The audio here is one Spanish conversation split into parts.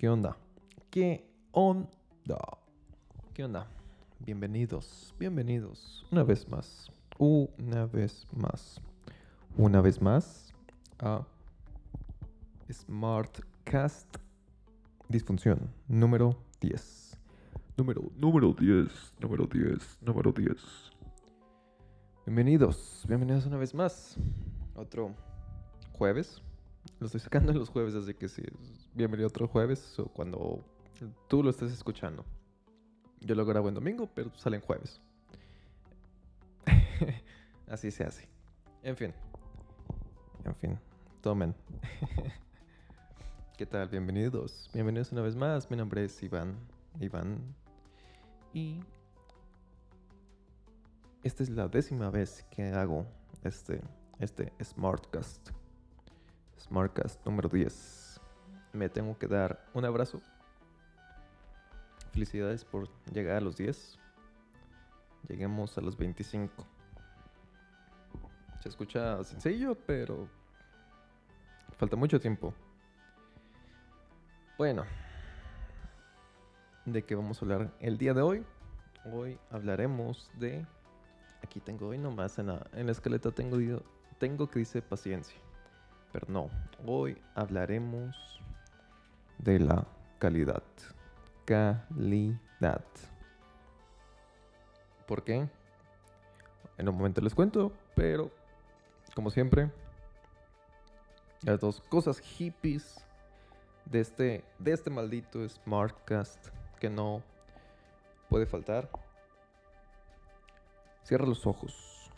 ¿Qué onda? ¿Qué onda? ¿Qué onda? Bienvenidos, bienvenidos una vez más, una vez más, una vez más a Smartcast Disfunción número 10. Número, número 10, número 10, número 10. Bienvenidos, bienvenidos una vez más. Otro jueves. Lo estoy sacando en los jueves, así que sí, bienvenido otro jueves o cuando tú lo estés escuchando. Yo lo grabo en domingo, pero sale en jueves. así se hace. En fin. En fin. Tomen. ¿Qué tal? Bienvenidos. Bienvenidos una vez más. Mi nombre es Iván. Iván. Y esta es la décima vez que hago este, este Smartcast. Smartcast número 10. Me tengo que dar un abrazo. Felicidades por llegar a los 10. Lleguemos a los 25. Se escucha sencillo, pero falta mucho tiempo. Bueno, ¿de qué vamos a hablar el día de hoy? Hoy hablaremos de... Aquí tengo hoy nomás en la, en la escaleta tengo, tengo que dice paciencia. Pero no, hoy hablaremos de la calidad. Calidad. ¿Por qué? En un momento les cuento, pero como siempre, las dos cosas hippies de este, de este maldito Smartcast que no puede faltar. Cierra los ojos.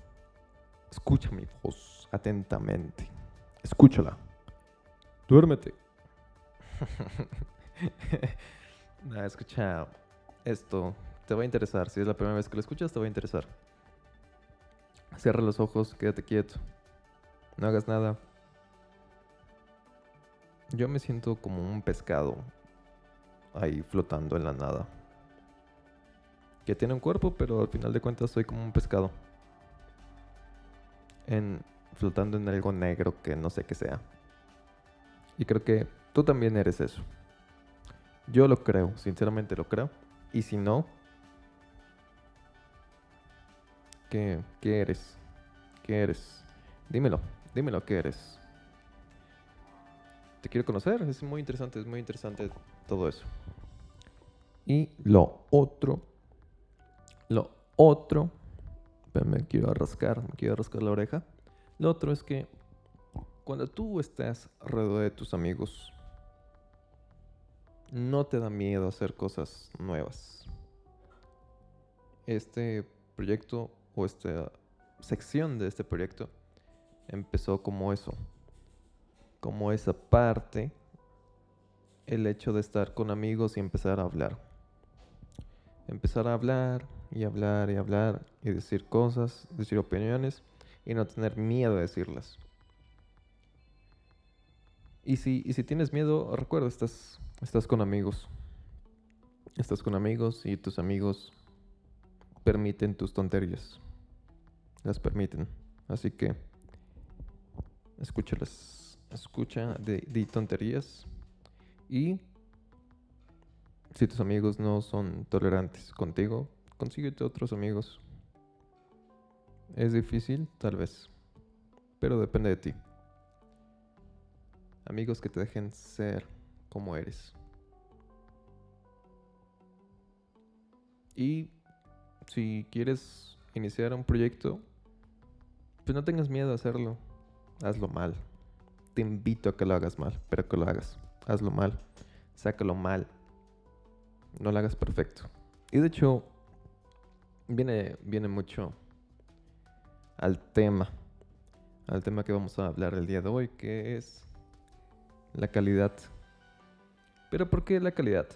Escucha mi voz atentamente. Escúchala. Duérmete. nah, escucha esto. Te va a interesar. Si es la primera vez que lo escuchas, te va a interesar. Cierra los ojos, quédate quieto. No hagas nada. Yo me siento como un pescado ahí flotando en la nada. Que tiene un cuerpo, pero al final de cuentas soy como un pescado. En, flotando en algo negro que no sé qué sea. Y creo que tú también eres eso. Yo lo creo, sinceramente lo creo. Y si no, ¿qué, qué eres? ¿Qué eres? Dímelo, dímelo, ¿qué eres? te quiero conocer. Es muy interesante, es muy interesante todo eso. Y lo otro, lo otro, me quiero rascar, me quiero rascar la oreja. Lo otro es que cuando tú estás alrededor de tus amigos, no te da miedo hacer cosas nuevas. Este proyecto o esta sección de este proyecto empezó como eso, como esa parte, el hecho de estar con amigos y empezar a hablar. Empezar a hablar y hablar y hablar y decir cosas, decir opiniones y no tener miedo de decirlas. Y si, y si tienes miedo, recuerda, estás, estás con amigos. Estás con amigos y tus amigos permiten tus tonterías. Las permiten. Así que escúchalas escucha de, tonterías y si tus amigos no son tolerantes contigo, consíguete otros amigos. Es difícil, tal vez, pero depende de ti. Amigos que te dejen ser como eres. Y si quieres iniciar un proyecto, pues no tengas miedo a hacerlo. Hazlo mal te invito a que lo hagas mal, pero que lo hagas. Hazlo mal, sácalo mal. No lo hagas perfecto. Y de hecho, viene, viene mucho al tema, al tema que vamos a hablar el día de hoy, que es la calidad. Pero ¿por qué la calidad?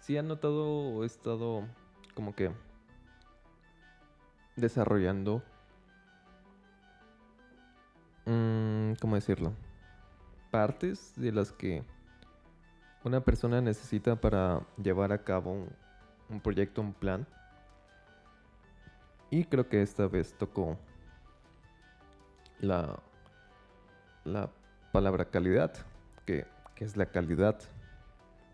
Si han notado o he estado como que desarrollando Mm, ¿cómo decirlo? Partes de las que una persona necesita para llevar a cabo un, proyecto, un plan. Y creo que esta vez tocó la, la palabra calidad, que, que es la calidad.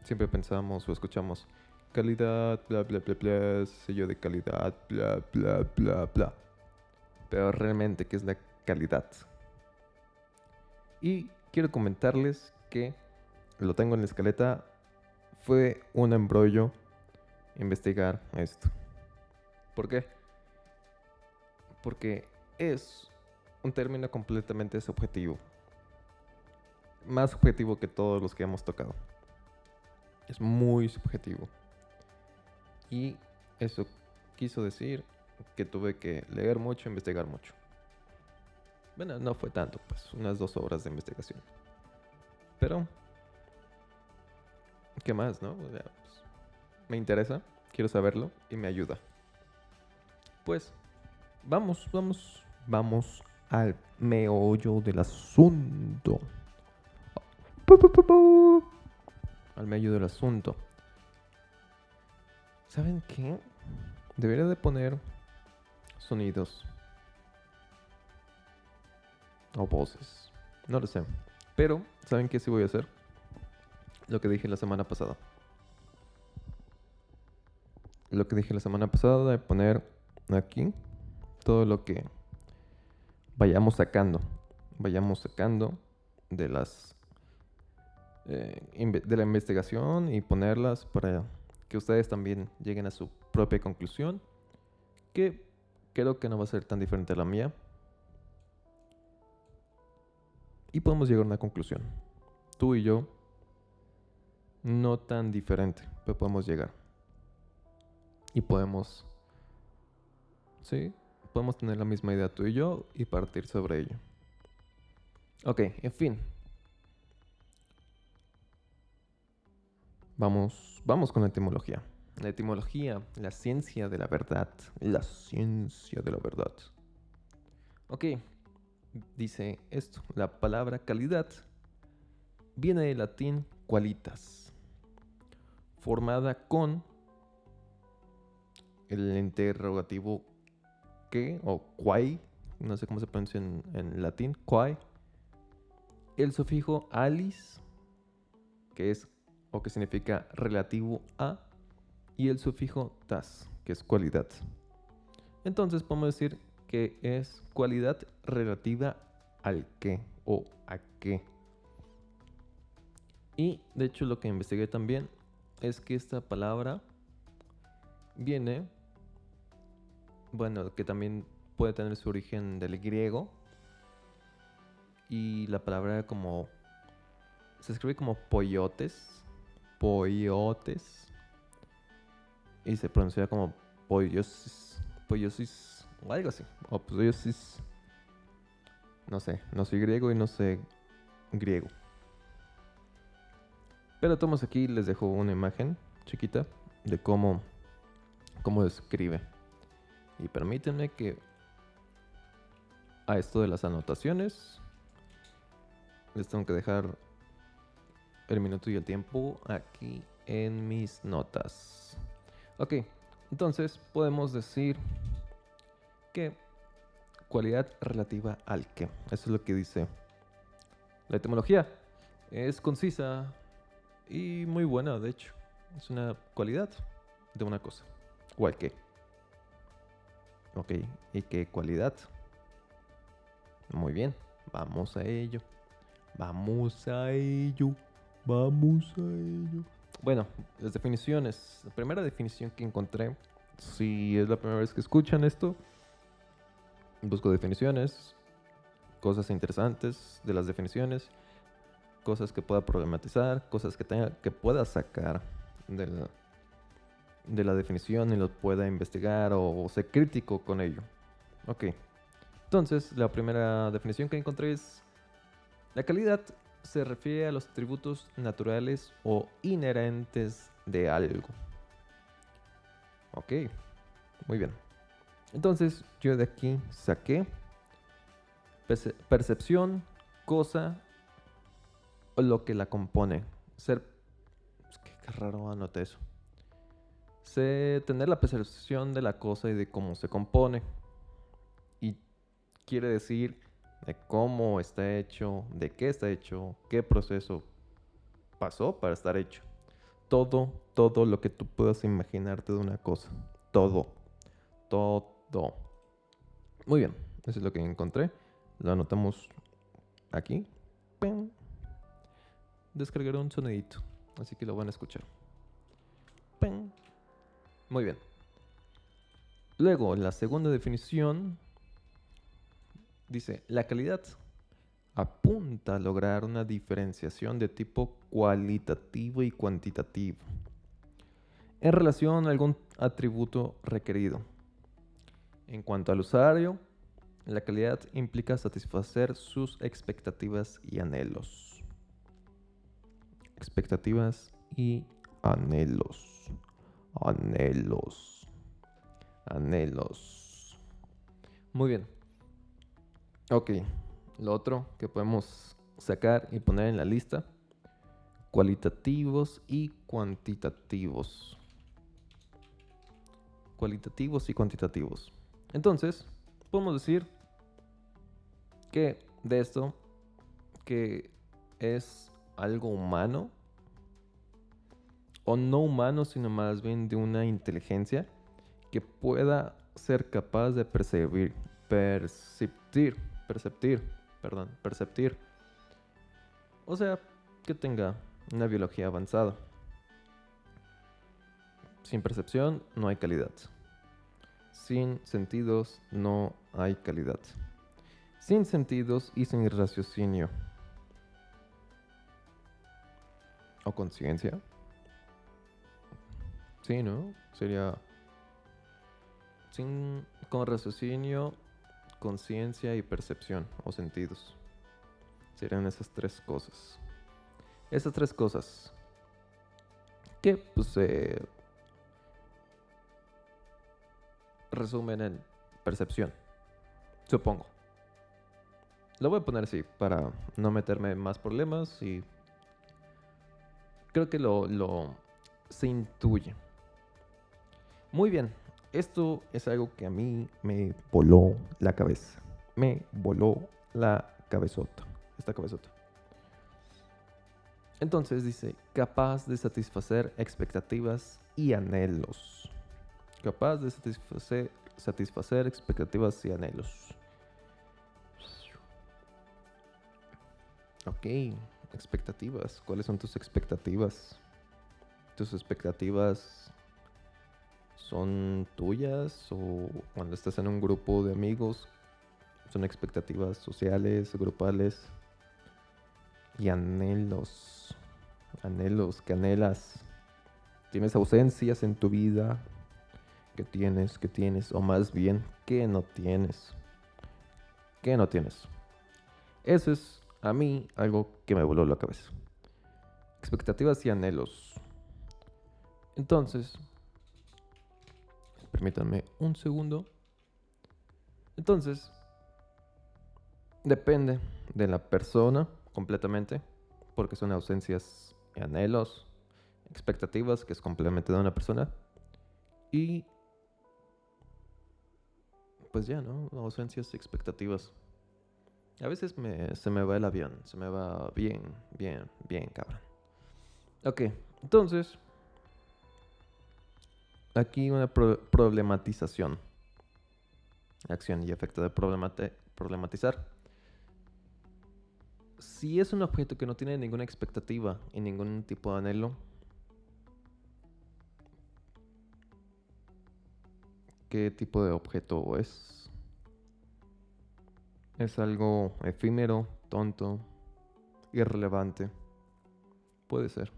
Siempre pensamos o escuchamos calidad, bla, bla, bla, bla, sello de calidad, bla, bla, bla, bla. Pero realmente, ¿qué es la calidad? Y quiero comentarles que lo tengo en la escaleta. Fue un embrollo investigar esto. ¿Por qué? Porque es un término completamente subjetivo. Más subjetivo que todos los que hemos tocado. Es muy subjetivo. Y eso quiso decir que tuve que leer mucho, investigar mucho. Bueno, no fue tanto, pues unas dos horas de investigación. Pero, ¿qué más, no? O sea, pues, me interesa, quiero saberlo y me ayuda. Pues, vamos, vamos, vamos al meollo del asunto. Al meollo del asunto. ¿Saben qué? Debería de poner sonidos o voces. No lo sé. Pero, ¿saben qué sí voy a hacer? Lo que dije la semana pasada. Lo que dije la semana pasada de poner aquí todo lo que vayamos sacando. Vayamos sacando de las eh, de la investigación y ponerlas para que ustedes también lleguen a su propia conclusión, que creo que no va a ser tan diferente a la mía. Y podemos llegar a una conclusión. Tú y yo, no tan diferente, pero podemos llegar. Y podemos, sí, podemos tener la misma idea tú y yo y partir sobre ello. Ok, en fin. Vamos, vamos con la etimología. La etimología, la ciencia de la verdad. La ciencia de la verdad. Ok, dice esto. La palabra calidad viene del latín qualitas, formada con el interrogativo que o quai, no sé cómo se pronuncia en, latín, quai, el sufijo alis, que es o que significa relativo a, y el sufijo tas, que es cualidad. Entonces podemos decir que es cualidad relativa al qué o a qué. Y de hecho lo que investigué también es que esta palabra viene, bueno, que también puede tener su origen del griego. Y la palabra como, se escribe como pollotes, pollotes. Y se pronuncia como pollosis, pollosis, o algo así, o pollosis. No sé, no soy griego y no sé griego. Pero tomamos aquí, les dejo una imagen chiquita de cómo, cómo escribe. Y permítanme que a esto de las anotaciones les tengo que dejar el minuto y el tiempo aquí en mis notas. Ok, entonces podemos decir que cualidad relativa al que. Eso es lo que dice la etimología. Es concisa y muy buena, de hecho. Es una cualidad de una cosa. O al que. Ok, ¿y qué cualidad? Muy bien, vamos a ello. Vamos a ello. Vamos a ello. Bueno, las definiciones. La primera definición que encontré, si es la primera vez que escuchan esto, busco definiciones, cosas interesantes de las definiciones, cosas que pueda problematizar, cosas que tenga que pueda sacar de la, de la definición y lo pueda investigar o, o ser crítico con ello. Ok. Entonces, la primera definición que encontré es la calidad se refiere a los atributos naturales o inherentes de algo. Ok, muy bien. Entonces yo de aquí saqué percepción, cosa o lo que la compone. Ser... Qué raro anoté eso. Sé tener la percepción de la cosa y de cómo se compone. Y quiere decir de cómo está hecho, de qué está hecho, qué proceso pasó para estar hecho. todo, todo lo que tú puedas imaginarte de una cosa. Todo. Todo. Muy bien, eso es lo que encontré. Lo anotamos aquí. ¡Ping! Descargaré un sonidito, así que lo van a escuchar. Muy bien. Luego, la segunda definición dice, la calidad apunta a lograr una diferenciación de tipo cualitativo y cuantitativo en relación a algún atributo requerido. En cuanto al usuario, la calidad implica satisfacer sus expectativas y anhelos. Expectativas y anhelos. Anhelos. Anhelos. Muy bien. Ok. Lo otro que podemos sacar y poner en la lista. Cualitativos y cuantitativos. Cualitativos y cuantitativos. Entonces, podemos decir que de esto, que es algo humano, o no humano, sino más bien de una inteligencia que pueda ser capaz de percibir, perceptir, perceptir, perdón, perceptir. O sea, que tenga una biología avanzada. Sin percepción no hay calidad. Sin sentidos no hay calidad. Sin sentidos y sin raciocinio. O conciencia. Sí, ¿no? Sería sin, con raciocinio, conciencia y percepción o sentidos. Serían esas tres cosas. Esas tres cosas. Que pues se resumen en percepción. Supongo. Lo voy a poner así para no meterme en más problemas y creo que lo, lo se intuye. Muy bien, esto es algo que a mí me voló la cabeza. Me voló la cabezota. Esta cabezota. Entonces dice, capaz de satisfacer expectativas y anhelos. Capaz de satisfacer, satisfacer expectativas y anhelos. Ok, expectativas. ¿Cuáles son tus expectativas? Tus expectativas son tuyas o cuando estás en un grupo de amigos son expectativas sociales, grupales y anhelos, anhelos que anhelas. Tienes ausencias en tu vida que tienes, que tienes, o más bien que no tienes, que no tienes. Eso es a mí algo que me voló la cabeza. Expectativas y anhelos. Entonces, Permítanme un segundo. Entonces, depende de la persona completamente, porque son ausencias y anhelos, expectativas, que es completamente de una persona, y pues ya, ¿no? Ausencias expectativas. A veces se me va el avión, se me va bien, bien, bien, cabrón. Ok, entonces, aquí una problematización. Acción y efecto de problematizar. Si es un objeto que no tiene ninguna expectativa y ningún tipo de anhelo, ¿qué tipo de objeto es? Es algo efímero, tonto, irrelevante. Puede ser.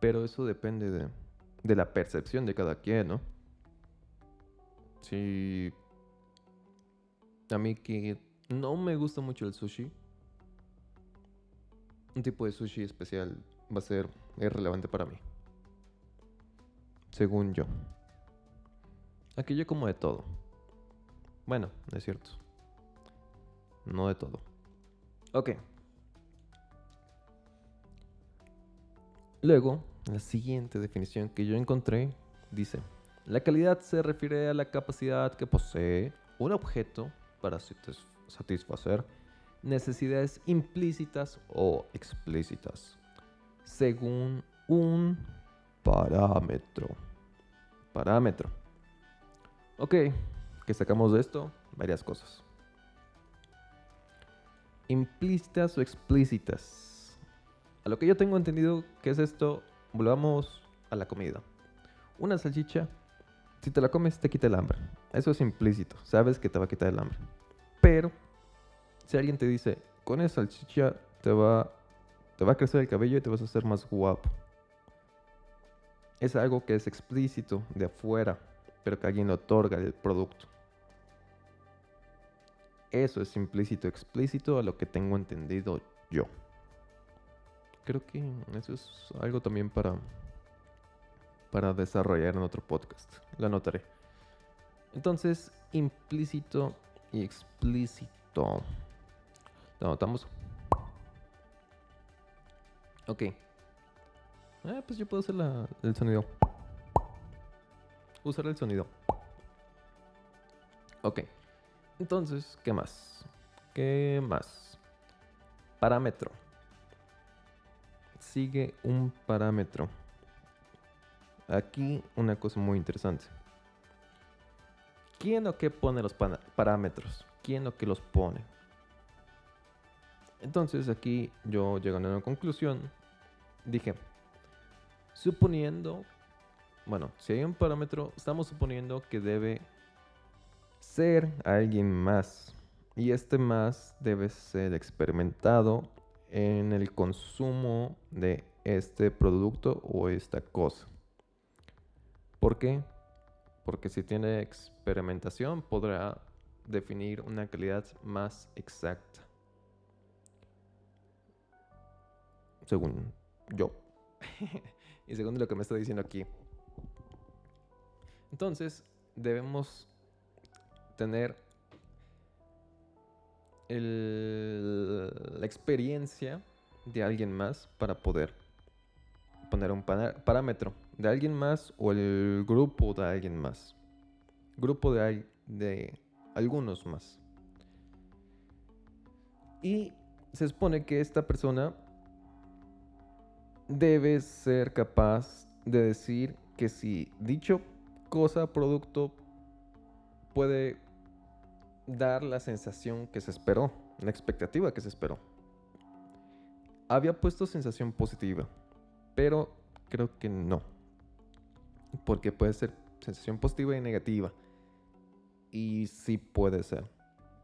Pero eso depende de de la percepción de cada quien, ¿no? Si a mí que no me gusta mucho el sushi, un tipo de sushi especial va a ser irrelevante para mí. Según yo. Aquí yo como de todo. Bueno, es cierto. No de todo. Ok. Luego, la siguiente definición que yo encontré dice, la calidad se refiere a la capacidad que posee un objeto para satisfacer necesidades implícitas o explícitas, según un parámetro. Parámetro. Ok, que sacamos de esto varias cosas. Implícitas o explícitas. A lo que yo tengo entendido que es esto, volvamos a la comida. Una salchicha, si te la comes, te quita el hambre. Eso es implícito, sabes que te va a quitar el hambre. Pero, si alguien te dice, con esa salchicha te va, te va a crecer el cabello y te vas a hacer más guapo. Es algo que es explícito de afuera, pero que alguien otorga el producto. Eso es implícito, explícito a lo que tengo entendido yo. Creo que eso es algo también para, para desarrollar en otro podcast. Lo anotaré. Entonces, implícito y explícito. Lo anotamos. Ok. Ah, pues yo puedo hacer el sonido. Usar el sonido. Ok. Entonces, ¿qué más? ¿Qué más? Parámetro. Sigue un parámetro. Aquí una cosa muy interesante. ¿Quién o qué pone los parámetros? ¿Quién o qué los pone? Entonces aquí yo llegando a una conclusión, dije, suponiendo, bueno, si hay un parámetro, estamos suponiendo que debe ser alguien más. Y este más debe ser experimentado en el consumo de este producto o esta cosa. ¿Por qué? Porque si tiene experimentación podrá definir una calidad más exacta. Según yo. y según lo que me está diciendo aquí. Entonces, debemos tener la experiencia de alguien más para poder poner un parámetro de alguien más o el grupo de alguien más. Grupo de, de algunos más. Y se supone que esta persona debe ser capaz de decir que si dicho cosa, producto, puede dar la sensación que se esperó, la expectativa que se esperó. Había puesto sensación positiva, pero creo que no. Porque puede ser sensación positiva y negativa. Y sí puede ser.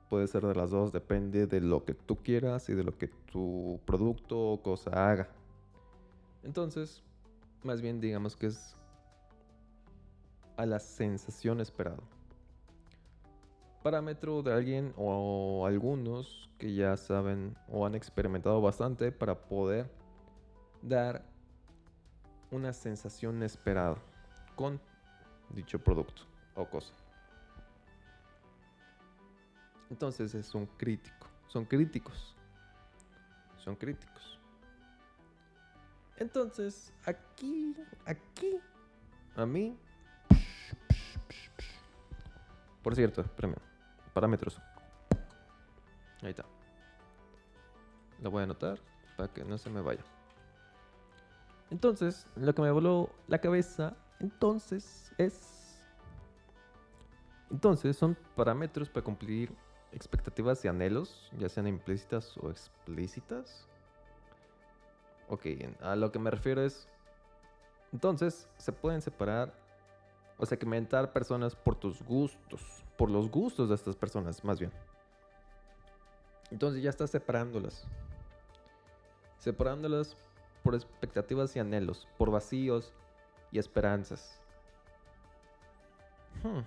Puede ser de las dos, depende de lo que tú quieras y de lo que tu producto o cosa haga. Entonces, más bien digamos que es a la sensación esperada parámetro de alguien o algunos que ya saben o han experimentado bastante para poder dar una sensación esperada con dicho producto o cosa. Entonces es un crítico, son críticos, son críticos. Entonces aquí, aquí, a mí, por cierto, premio parámetros. Ahí está. Lo voy a anotar para que no se me vaya. Entonces, lo que me voló la cabeza, entonces es... Entonces, son parámetros para cumplir expectativas y anhelos, ya sean implícitas o explícitas. Ok, a lo que me refiero es... Entonces, se pueden separar o segmentar personas por tus gustos por los gustos de estas personas, más bien. Entonces ya estás separándolas. Separándolas por expectativas y anhelos, por vacíos y esperanzas. Hmm.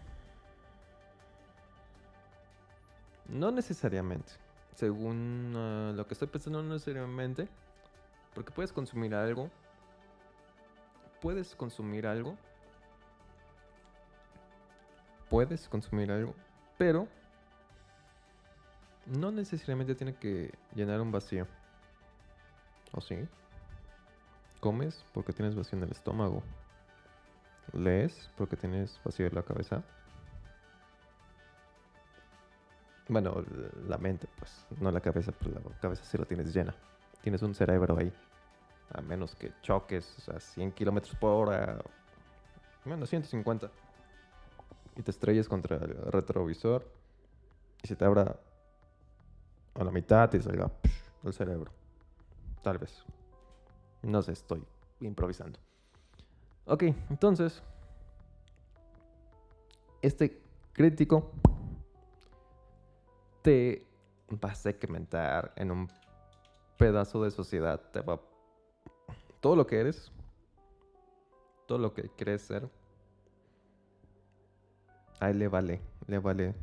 No necesariamente. Según ah, lo que estoy pensando, no necesariamente. Porque puedes consumir algo. Puedes consumir algo puedes consumir algo, pero no necesariamente tiene que llenar un vacío. ¿O sí? Comes porque tienes vacío en el estómago. Lees porque tienes vacío en la cabeza. Bueno, la mente, pues, no la cabeza, pero la cabeza sí la tienes llena. Tienes un cerebro ahí. a menos que choques a 100 kilómetros por hora, menos 150, y te estrelles contra el retrovisor y se te abra a la mitad y salga el cerebro. Tal vez. No sé, estoy improvisando. Ok, entonces, este crítico te va a segmentar en un pedazo de sociedad. Te va todo lo que eres, todo lo que crees ser, ahí le vale, le vale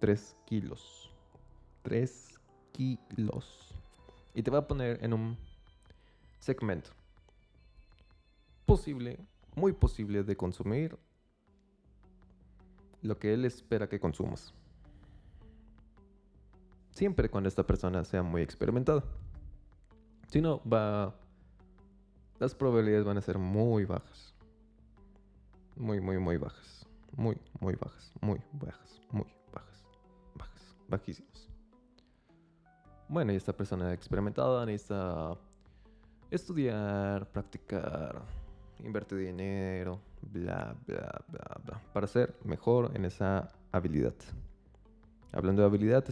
3 kilos. 3 kilos. Y te va a poner en un segmento posible, muy posible de consumir lo que él espera que consumas. Siempre cuando esta persona sea muy experimentada. Si no, va las probabilidades van a ser muy bajas. Muy, muy, muy bajas. Muy, muy bajas. Muy bajas. Muy bajas. Bajas. Bajísimas. Bueno, y esta persona experimentada necesita estudiar, practicar, invertir dinero, bla, bla, bla, bla, para ser mejor en esa habilidad. Hablando de habilidad,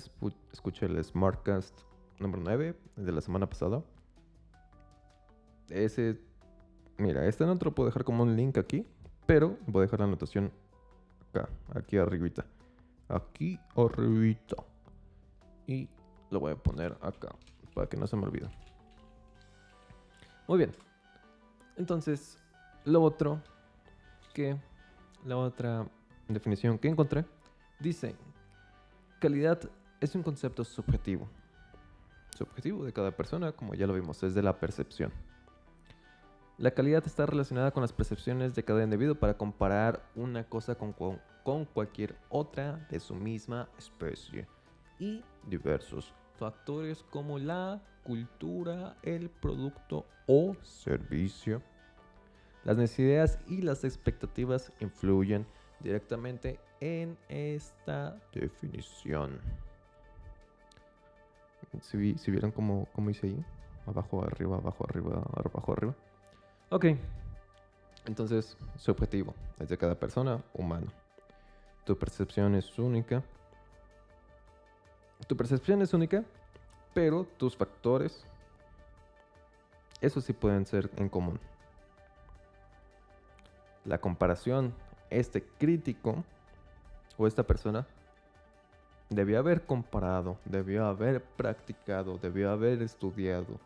escuché el Smartcast número 9 de la semana pasada ese, mira, este no te lo puedo dejar como un link aquí, pero voy a dejar la anotación aquí arribita. Aquí arribita. Y lo voy a poner acá, para que no se me olvide. Muy bien. Entonces, lo otro que, la otra definición que encontré, dice, calidad es un concepto subjetivo. Subjetivo de cada persona, como ya lo vimos, es de la percepción. La calidad está relacionada con las percepciones de cada individuo para comparar una cosa con, con, cualquier otra de su misma especie y diversos factores como la cultura, el producto o servicio. Las necesidades y las expectativas influyen directamente en esta definición. Si, vieron cómo, cómo hice ahí, abajo, arriba, abajo, arriba, abajo, arriba. Ok. Entonces, su objetivo es de cada persona humano. Tu percepción es única. Tu percepción es única, pero tus factores, eso sí pueden ser en común. La comparación, este crítico o esta persona debió haber comparado, debió haber practicado, debió haber estudiado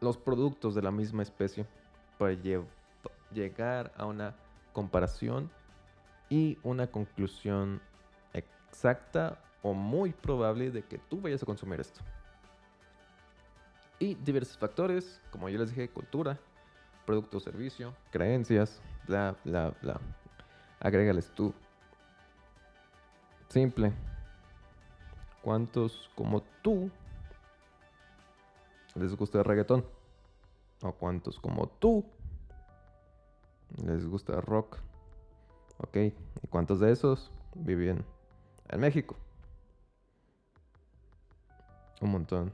los productos de la misma especie para llegar a una comparación y una conclusión exacta o muy probable de que tú vayas a consumir esto. Y diversos factores, como yo les dije, cultura, producto o servicio, creencias, bla, bla, bla. Agrégales tú. Simple. ¿Cuántos como tú les gusta el reggaetón. O cuántos como tú les gusta el rock. Ok, ¿y cuántos de esos viven en México? Un montón.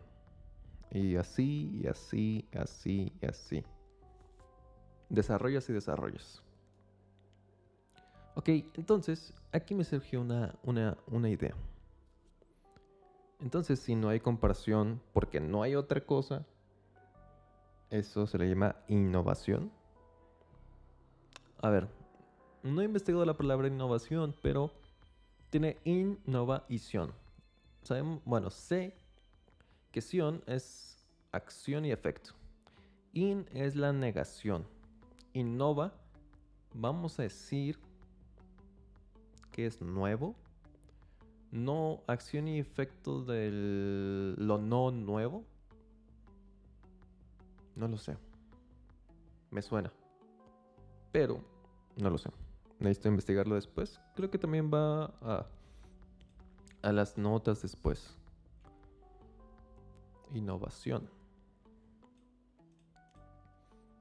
Y así, y así, y así, y así. Desarrollos y desarrollos. Ok, entonces aquí me surgió una, una, una idea. Entonces, si no hay comparación porque no hay otra cosa, eso se le llama innovación. A ver, no he investigado la palabra innovación, pero tiene innovación. Bueno, sé que sion es acción y efecto. In es la negación. Innova, vamos a decir que es nuevo no acción y efecto de lo no nuevo. No lo sé. Me suena. Pero no lo sé. Necesito investigarlo después. Creo que también va a, a las notas después. Innovación.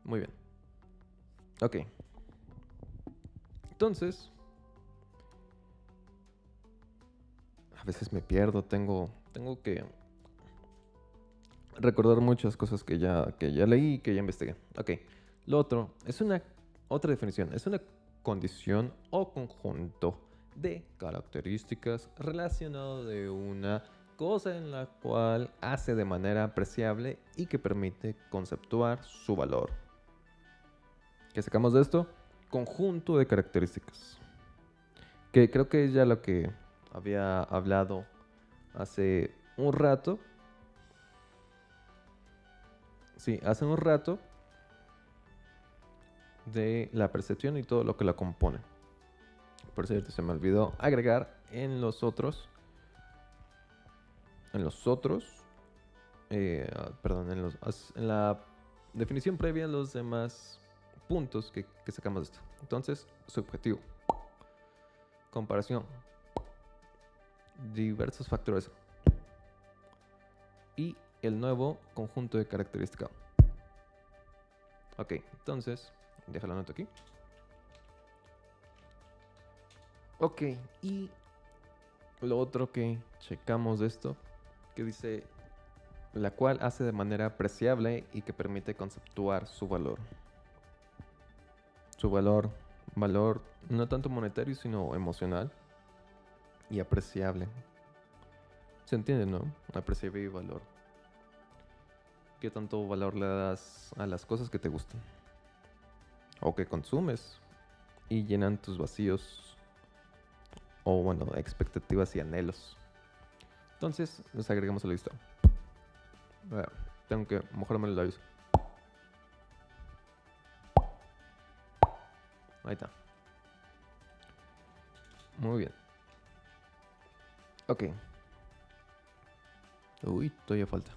Muy bien. Ok. Entonces, veces me pierdo, tengo, tengo que recordar muchas cosas que ya, que ya leí que ya investigué. Ok. Lo otro es una otra definición. Es una condición o conjunto de características relacionado de una cosa en la cual hace de manera apreciable y que permite conceptuar su valor. ¿Qué sacamos de esto? Conjunto de características. Que creo que es ya lo que había hablado hace un rato. Sí, hace un rato de la percepción y todo lo que la compone. Por cierto, se me olvidó agregar en los otros. En los otros. Eh, ah, perdón, en, los, en la definición previa los demás puntos que, que sacamos de esto. Entonces, subjetivo. Comparación. Diversos factores. Y el nuevo conjunto de características. Ok, entonces, deja la nota aquí. Ok, y lo otro que checamos de esto, que dice, la cual hace de manera apreciable y que permite conceptuar su valor. Su valor, valor no tanto monetario, sino emocional y apreciable. ¿Se entiende, no? Apreciable y valor. ¿Qué tanto valor le das a las cosas que te gustan? O que consumes y llenan tus vacíos o bueno, expectativas y anhelos. Entonces, nos agregamos a la lista. tengo que mojarme los labios. Ahí está. Muy bien. Ok. Uy, todavía falta.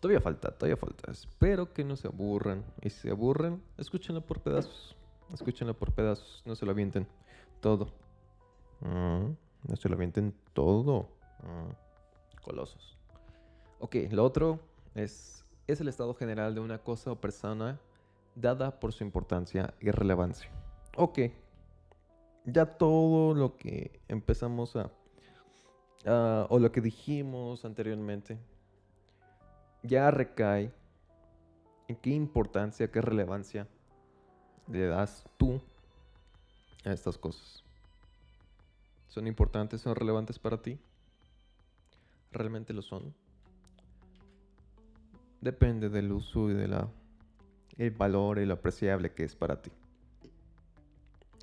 Todavía falta, todavía falta. Espero que no se aburran. Y si se aburren, escúchenlo por pedazos. Escúchenlo por pedazos. No se lo avienten todo. Mm, no se lo avienten todo. Mm, colosos. Ok, lo otro es, es el estado general de una cosa o persona dada por su importancia y relevancia. Ok, ya todo lo que empezamos a, o lo que dijimos anteriormente, ya recae en qué importancia, qué relevancia le das tú a estas cosas son importantes, son relevantes para ti. ¿Realmente lo son? Depende del uso y de valor y lo apreciable que es para ti.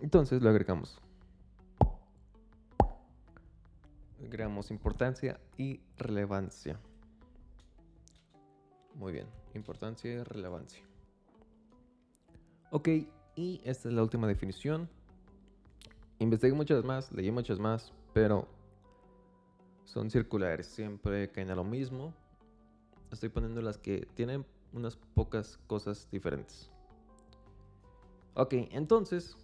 Entonces lo agregamos. Agregamos importancia y relevancia. Muy bien, importancia y relevancia. Ok, y esta es la última definición investigué muchas más, leí muchas más, pero son circulares, siempre caen a lo mismo. Estoy poniendo las que tienen unas pocas cosas diferentes. Ok, entonces,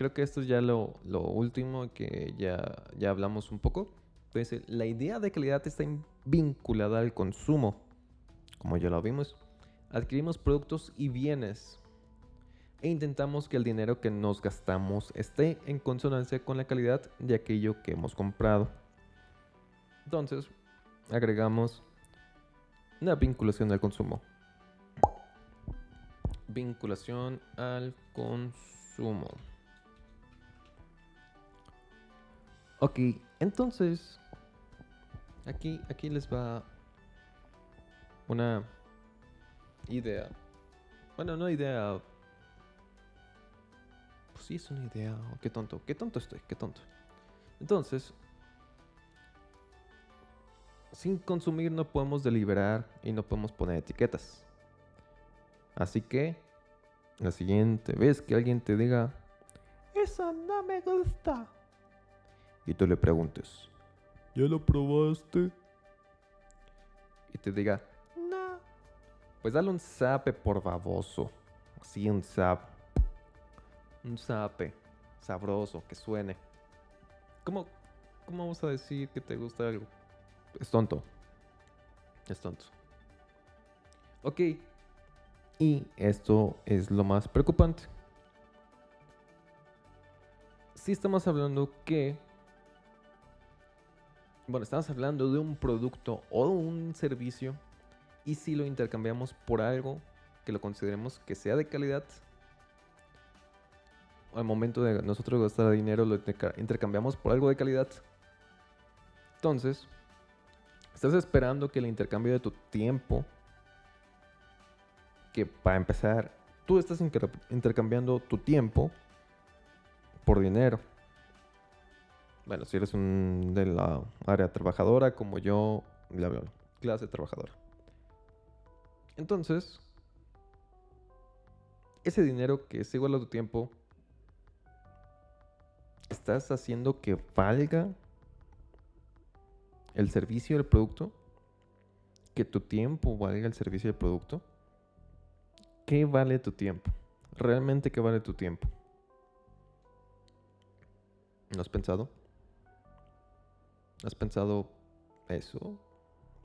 creo que esto es ya lo, lo último que ya, ya hablamos un poco. Pues la idea de calidad está vinculada al consumo. Como ya lo vimos, adquirimos productos y bienes e intentamos que el dinero que nos gastamos esté en consonancia con la calidad de aquello que hemos comprado. Entonces, agregamos una vinculación al consumo. Vinculación al consumo. Ok, entonces, aquí, aquí les va una idea. Bueno, no idea, pues sí, es una idea. Oh, qué tonto, qué tonto estoy, qué tonto. Entonces, sin consumir no podemos deliberar y no podemos poner etiquetas. Así que, la siguiente vez que alguien te diga, eso no me gusta, y tú le preguntes, ¿ya lo probaste? Y te diga, no, pues dale un zape por baboso. Sí, un zap un zape sabroso que suene. ¿Cómo, ¿Cómo vamos a decir que te gusta algo? Es tonto. Es tonto. Ok. Y esto es lo más preocupante. Si estamos hablando que Bueno, estamos hablando de un producto o un servicio y si lo intercambiamos por algo que lo consideremos que sea de calidad, al momento de nosotros gastar dinero lo intercambiamos por algo de calidad. Entonces, estás esperando que el intercambio de tu tiempo, que para empezar, tú estás intercambiando tu tiempo por dinero. Bueno, si eres un de la área trabajadora como yo, la veo, clase trabajadora. Entonces, ese dinero que es igual a tu tiempo, ¿estás haciendo que valga el servicio del producto? ¿Que tu tiempo valga el servicio del producto? ¿Qué vale tu tiempo? ¿Realmente qué vale tu tiempo? ¿No has pensado? ¿Has pensado eso?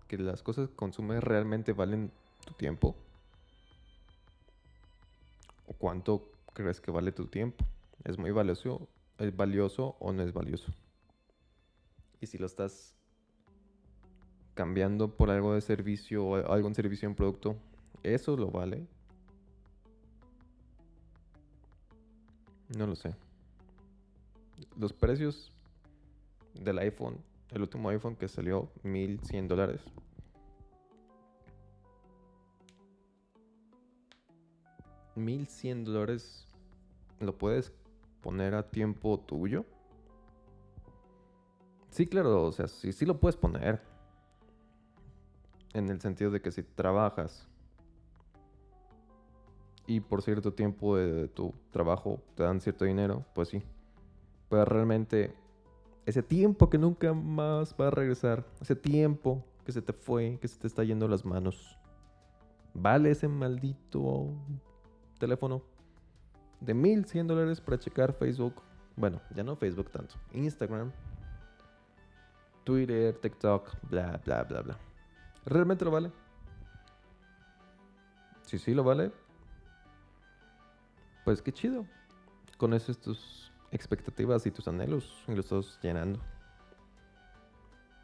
¿Que las cosas que consumes realmente valen tu tiempo? ¿O cuánto crees que vale tu tiempo? ¿Es muy valioso? ¿Es valioso o no es valioso? Y si lo estás cambiando por algo de servicio o algún servicio en producto, ¿eso lo vale? No lo sé. Los precios del iPhone, el último iPhone que salió, 1100 dólares. 1100 dólares lo puedes poner a tiempo tuyo. Sí, claro, o sea, sí, sí lo puedes poner. En el sentido de que si trabajas y por cierto tiempo de tu trabajo te dan cierto dinero, pues sí. Pero realmente ese tiempo que nunca más va a regresar, ese tiempo que se te fue, que se te está yendo las manos, ¿vale ese maldito teléfono de 1100 dólares para checar Facebook. Bueno, ya no Facebook tanto. Instagram, Twitter, TikTok, bla, bla, bla, bla. ¿Realmente lo vale? Si sí lo vale, pues qué chido. Con eso tus expectativas y tus anhelos y los estás llenando.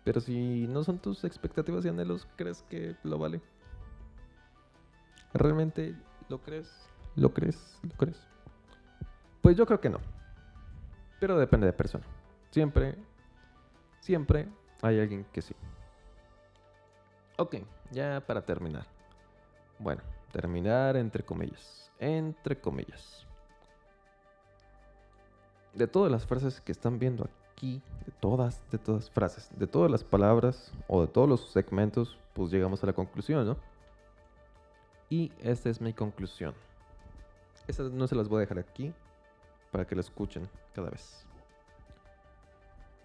Pero si no son tus expectativas y anhelos, ¿crees que lo vale? ¿Realmente lo crees? ¿Lo crees? ¿Lo crees? Pues yo creo que no. Pero depende de persona. Siempre, siempre hay alguien que sí. Ok, ya para terminar. Bueno, terminar entre comillas. Entre comillas. De todas las frases que están viendo aquí, de todas, de todas frases, de todas las palabras o de todos los segmentos, pues llegamos a la conclusión, ¿no? Y esta es mi conclusión. Esas no se las voy a dejar aquí para que la escuchen cada vez.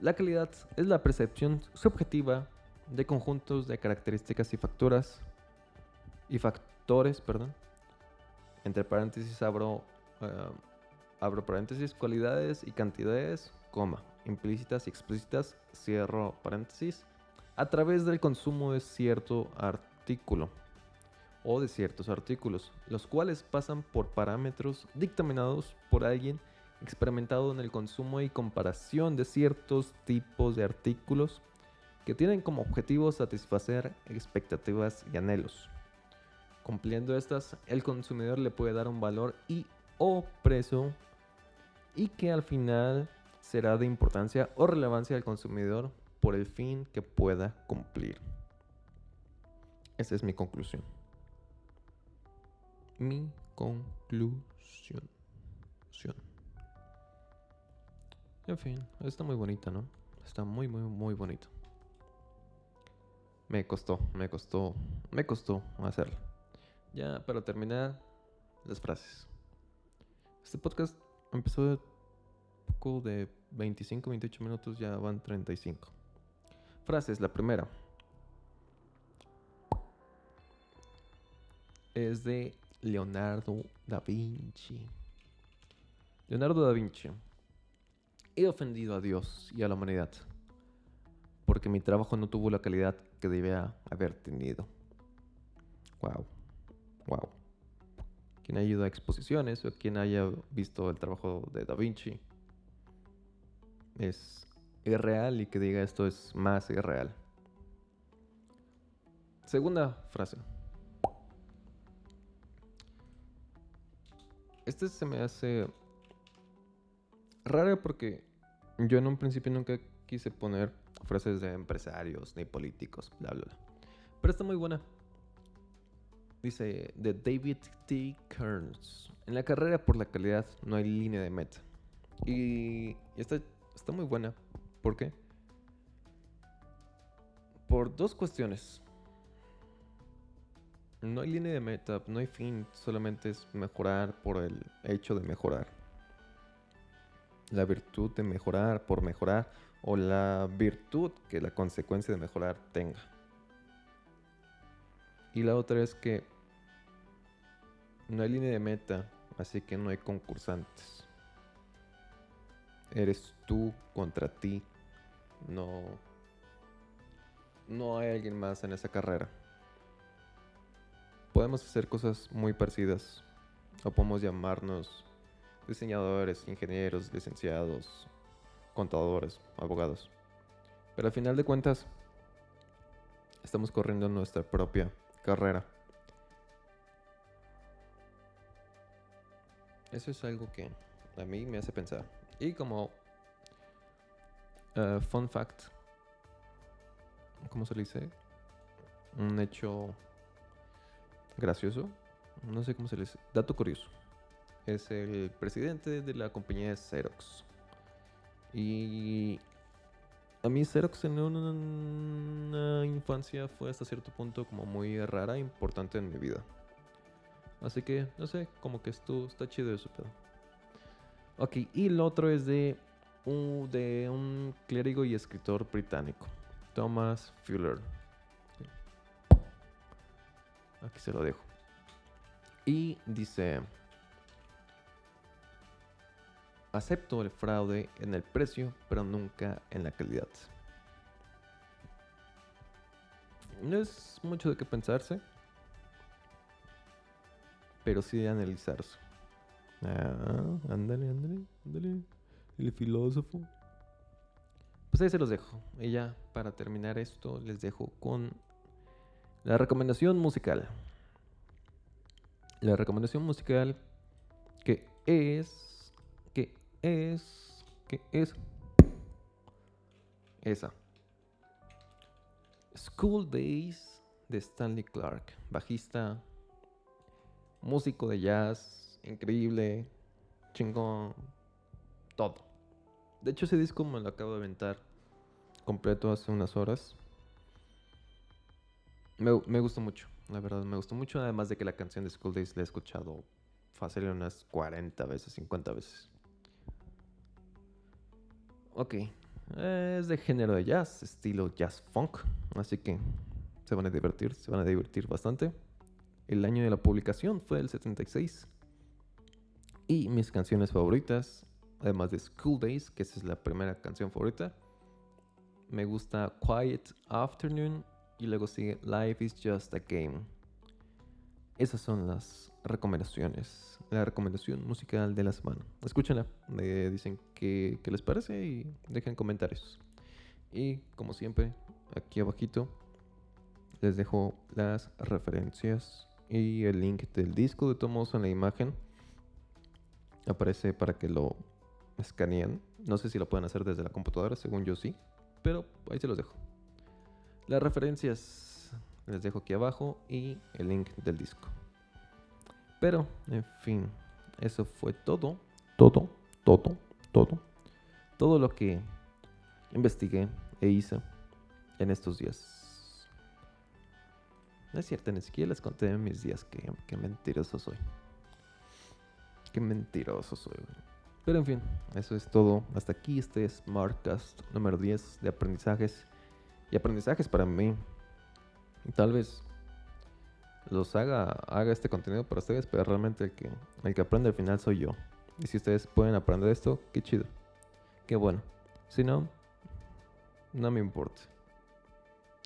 La calidad es la percepción subjetiva de conjuntos de características y facturas y factores, perdón. Entre paréntesis abro eh, abro paréntesis cualidades y cantidades, coma, implícitas y explícitas, cierro paréntesis, a través del consumo de cierto artículo o de ciertos artículos, los cuales pasan por parámetros dictaminados por alguien experimentado en el consumo y comparación de ciertos tipos de artículos que tienen como objetivo satisfacer expectativas y anhelos. Cumpliendo estas, el consumidor le puede dar un valor y o precio y que al final será de importancia o relevancia al consumidor por el fin que pueda cumplir. Esa es mi conclusión mi conclusión. En fin, está muy bonita, ¿no? Está muy, muy, muy bonito. Me costó, me costó, me costó hacerlo. Ya para terminar, las frases. Este podcast empezó de poco de 25, 28 minutos, ya van 35. Frases, la primera. Es de Leonardo da Vinci. Leonardo da Vinci. He ofendido a Dios y a la humanidad porque mi trabajo no tuvo la calidad que debía haber tenido. Wow. Wow. Quien haya ido a exposiciones o quien haya visto el trabajo de Da Vinci es irreal y que diga esto es más irreal. Segunda frase. Este se me hace raro porque yo en un principio nunca quise poner frases de empresarios ni políticos, bla, bla, bla. Pero está muy buena. Dice de David T. Kearns. En la carrera por la calidad no hay línea de meta. Y está, está muy buena. ¿Por qué? Por dos cuestiones. No hay línea de meta, no hay fin, solamente es mejorar por el hecho de mejorar. La virtud de mejorar por mejorar o la virtud que la consecuencia de mejorar tenga. Y la otra es que no hay línea de meta, así que no hay concursantes. Eres tú contra ti. No no hay alguien más en esa carrera podemos hacer cosas muy parecidas. O podemos llamarnos diseñadores, ingenieros, licenciados, contadores, abogados. Pero al final de cuentas, estamos corriendo nuestra propia carrera. Eso es algo que a mí me hace pensar. Y como uh, fun fact, ¿cómo se le dice? Un hecho gracioso, no sé cómo se les... Dato curioso. Es el presidente de la compañía Xerox. Y a mí Xerox en una, infancia fue hasta cierto punto como muy rara, importante en mi vida. Así que, no sé, como que esto está chido eso, pero... Ok, y el otro es de un, de un clérigo y escritor británico, Thomas Fuller. Aquí se lo dejo. Y dice, acepto el fraude en el precio, pero nunca en la calidad. No es mucho de qué pensarse, pero sí de analizarse. Ah, ándale, ándale, ándale. El filósofo. Pues ahí se los dejo. Y ya, para terminar esto, les dejo con la recomendación musical. La recomendación musical que es, es, que es esa. School Days de Stanley Clark, bajista, músico de jazz, increíble, chingón, todo. De hecho ese disco me lo acabo de aventar completo hace unas horas. Me, me gustó mucho, la verdad, me gustó mucho. Además de que la canción de School Days la he escuchado fácil unas 40 veces, 50 veces. Ok, es de género de jazz, estilo jazz funk. Así que se van a divertir, se van a divertir bastante. El año de la publicación fue el 76. Y mis canciones favoritas, además de School Days, que esa es la primera canción favorita, me gusta Quiet Afternoon y luego sigue Life is Just a Game. Esas son las recomendaciones. La recomendación musical de la semana. Escúchenla, me dicen qué, les parece y dejen comentarios. Y como siempre, aquí abajito les dejo las referencias y el link del disco de tomos en la imagen. Aparece para que lo escaneen. No sé si lo pueden hacer desde la computadora, según yo sí. Pero ahí se los dejo. Las referencias les dejo aquí abajo y el link del disco. Pero, en fin, eso fue todo, todo, todo, todo, todo lo que investigué e hice en estos días. No es cierto, ni siquiera les conté en mis días que, que mentiroso soy. Qué mentiroso soy. Pero en fin, eso es todo. Hasta aquí este Smartcast número 10 de aprendizajes y aprendizajes para mí. Tal vez los haga, haga este contenido para ustedes, pero realmente el que, el que aprende al final soy yo. Y si ustedes pueden aprender esto, qué chido. Qué bueno. Si no, no me importa.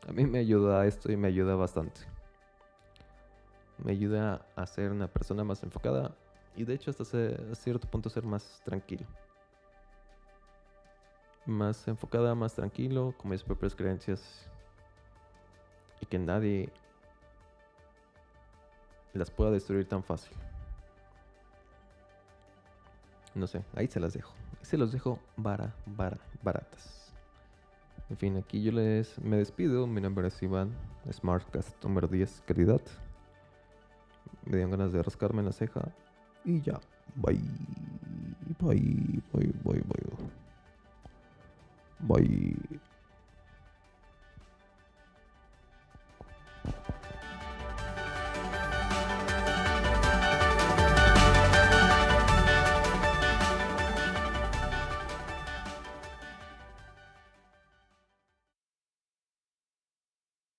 A mí me ayuda esto y me ayuda bastante. Me ayuda a ser una persona más enfocada y de hecho hasta a cierto punto ser más tranquilo. más enfocada, más tranquilo, con mis propias creencias y que nadie las pueda destruir tan fácil. No sé, ahí se las dejo. Se los dejo bara, bara, baratas. En fin, aquí yo les me despido. Mi nombre es Iván, Smartcast número 10, calidad. Me dieron ganas de rascarme en la ceja. Y ya. Bye. Bye, bye, bye, bye. Bye.